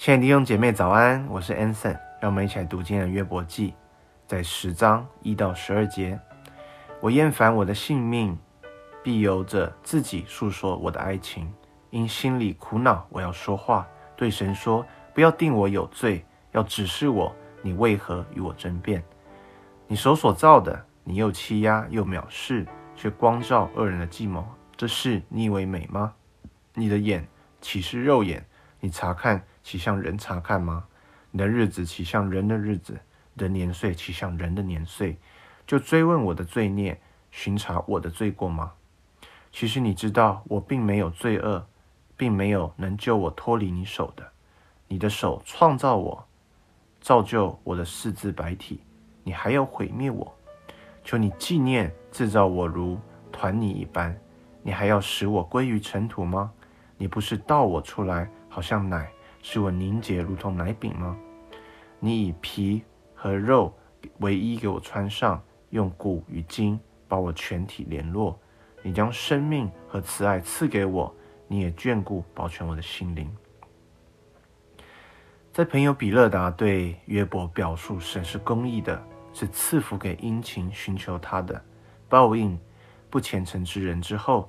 亲爱的弟兄姐妹早安，我是 Anson，让我们一起来读今天的约伯记，在十章一到十二节。我厌烦我的性命，必由着自己诉说我的哀情，因心里苦恼，我要说话，对神说：不要定我有罪，要指示我，你为何与我争辩？你手所造的，你又欺压又藐视，却光照恶人的计谋，这事你以为美吗？你的眼岂是肉眼？你查看，岂像人查看吗？你的日子岂像人的日子？你的年岁岂像人的年岁？就追问我的罪孽，寻查我的罪过吗？其实你知道，我并没有罪恶，并没有能救我脱离你手的。你的手创造我，造就我的四肢白体，你还要毁灭我？求你纪念制造我如团泥一般，你还要使我归于尘土吗？你不是倒我出来，好像奶，使我凝结如同奶饼吗？你以皮和肉为衣给我穿上，用骨与筋把我全体联络。你将生命和慈爱赐给我，你也眷顾保全我的心灵。在朋友比勒达对约伯表述神是公义的，是赐福给殷勤寻求他的，报应不虔诚之人之后。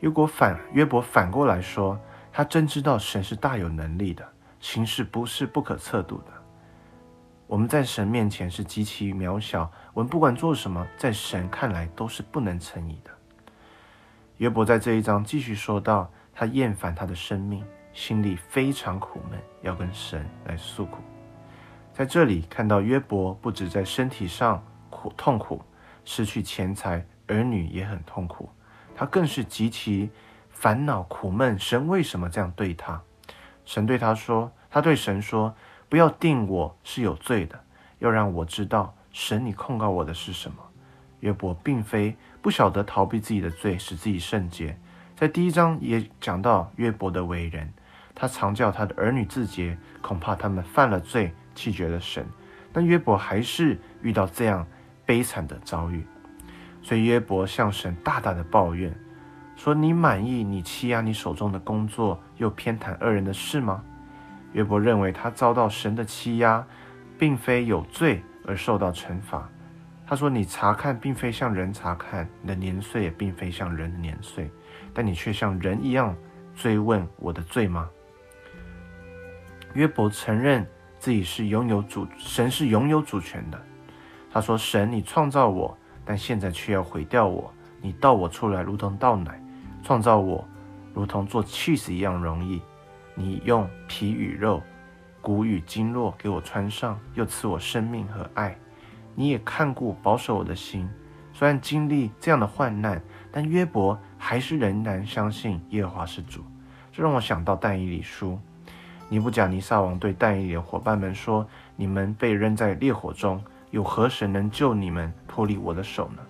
约伯反约伯反过来说，他真知道神是大有能力的，形势不是不可测度的。我们在神面前是极其渺小，我们不管做什么，在神看来都是不能成义的。约伯在这一章继续说到，他厌烦他的生命，心里非常苦闷，要跟神来诉苦。在这里看到约伯不止在身体上苦痛苦，失去钱财，儿女也很痛苦。他更是极其烦恼苦闷，神为什么这样对他？神对他说：“他对神说，不要定我是有罪的，要让我知道神你控告我的是什么。”约伯并非不晓得逃避自己的罪，使自己圣洁。在第一章也讲到约伯的为人，他常叫他的儿女自洁，恐怕他们犯了罪，弃绝了神。但约伯还是遇到这样悲惨的遭遇。所以约伯向神大大的抱怨，说：“你满意你欺压你手中的工作，又偏袒恶人的事吗？”约伯认为他遭到神的欺压，并非有罪而受到惩罚。他说：“你查看，并非像人查看；你的年岁也并非像人的年岁，但你却像人一样追问我的罪吗？”约伯承认自己是拥有主，神是拥有主权的。他说：“神，你创造我。”但现在却要毁掉我，你倒我出来如同倒奶，创造我如同做 cheese 一样容易。你用皮与肉、骨与经络给我穿上，又赐我生命和爱。你也看顾保守我的心。虽然经历这样的患难，但约伯还是仍然相信耶和华是主。这让我想到但以理书，尼布甲尼撒王对但以理的伙伴们说：“你们被扔在烈火中。”有何神能救你们脱离我的手呢？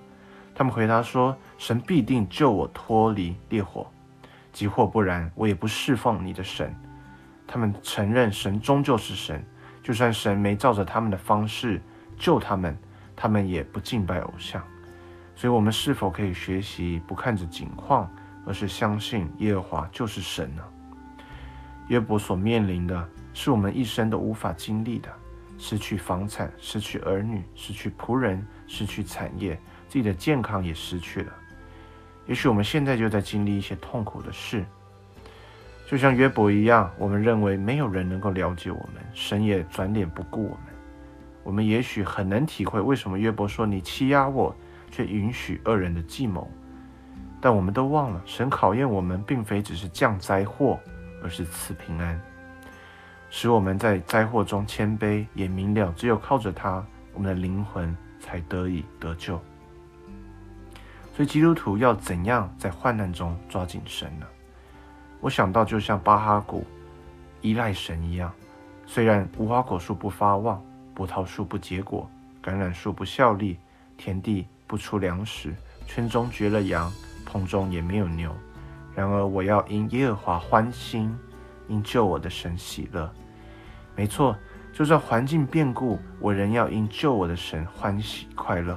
他们回答说：“神必定救我脱离烈火，即或不然，我也不侍奉你的神。”他们承认神终究是神，就算神没照着他们的方式救他们，他们也不敬拜偶像。所以，我们是否可以学习不看着景况，而是相信耶和华就是神呢？约伯所面临的是我们一生都无法经历的。失去房产，失去儿女，失去仆人，失去产业，自己的健康也失去了。也许我们现在就在经历一些痛苦的事，就像约伯一样，我们认为没有人能够了解我们，神也转脸不顾我们。我们也许很能体会为什么约伯说：“你欺压我，却允许恶人的计谋。”但我们都忘了，神考验我们，并非只是降灾祸，而是赐平安。使我们在灾祸中谦卑，也明了，只有靠着他，我们的灵魂才得以得救。所以基督徒要怎样在患难中抓紧神呢？我想到就像巴哈谷依赖神一样，虽然无花果树不发旺，葡萄树不结果，橄榄树不效力，田地不出粮食，圈中绝了羊，棚中也没有牛，然而我要因耶和华欢心。因救我的神喜乐，没错，就算环境变故，我仍要因救我的神欢喜快乐。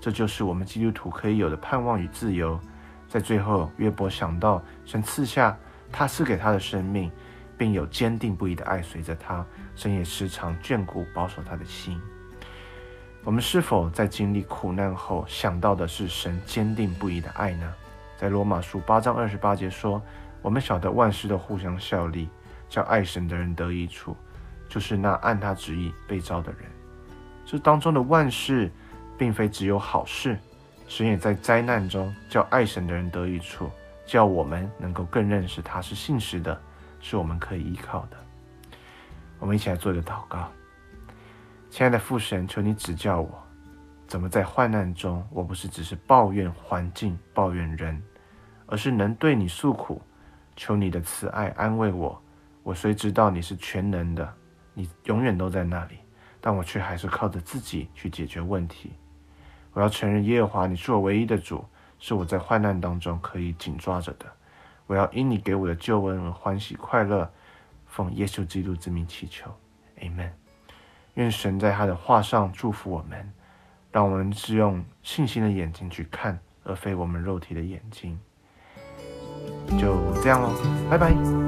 这就是我们基督徒可以有的盼望与自由。在最后，约伯想到神赐下他赐给他的生命，并有坚定不移的爱随着他。神也时常眷顾保守他的心。我们是否在经历苦难后想到的是神坚定不移的爱呢？在罗马书八章二十八节说：“我们晓得万事都互相效力，叫爱神的人得益处，就是那按他旨意被召的人。”这当中的万事，并非只有好事，神也在灾难中叫爱神的人得益处，叫我们能够更认识他是信实的，是我们可以依靠的。我们一起来做一个祷告。亲爱的父神，求你指教我，怎么在患难中，我不是只是抱怨环境、抱怨人，而是能对你诉苦，求你的慈爱安慰我。我虽知道你是全能的，你永远都在那里，但我却还是靠着自己去解决问题。我要承认耶和华，你是我唯一的主，是我在患难当中可以紧抓着的。我要因你给我的救恩而欢喜快乐，奉耶稣基督之名祈求，Amen。愿神在他的话上祝福我们，让我们是用信心的眼睛去看，而非我们肉体的眼睛。就这样喽，拜拜。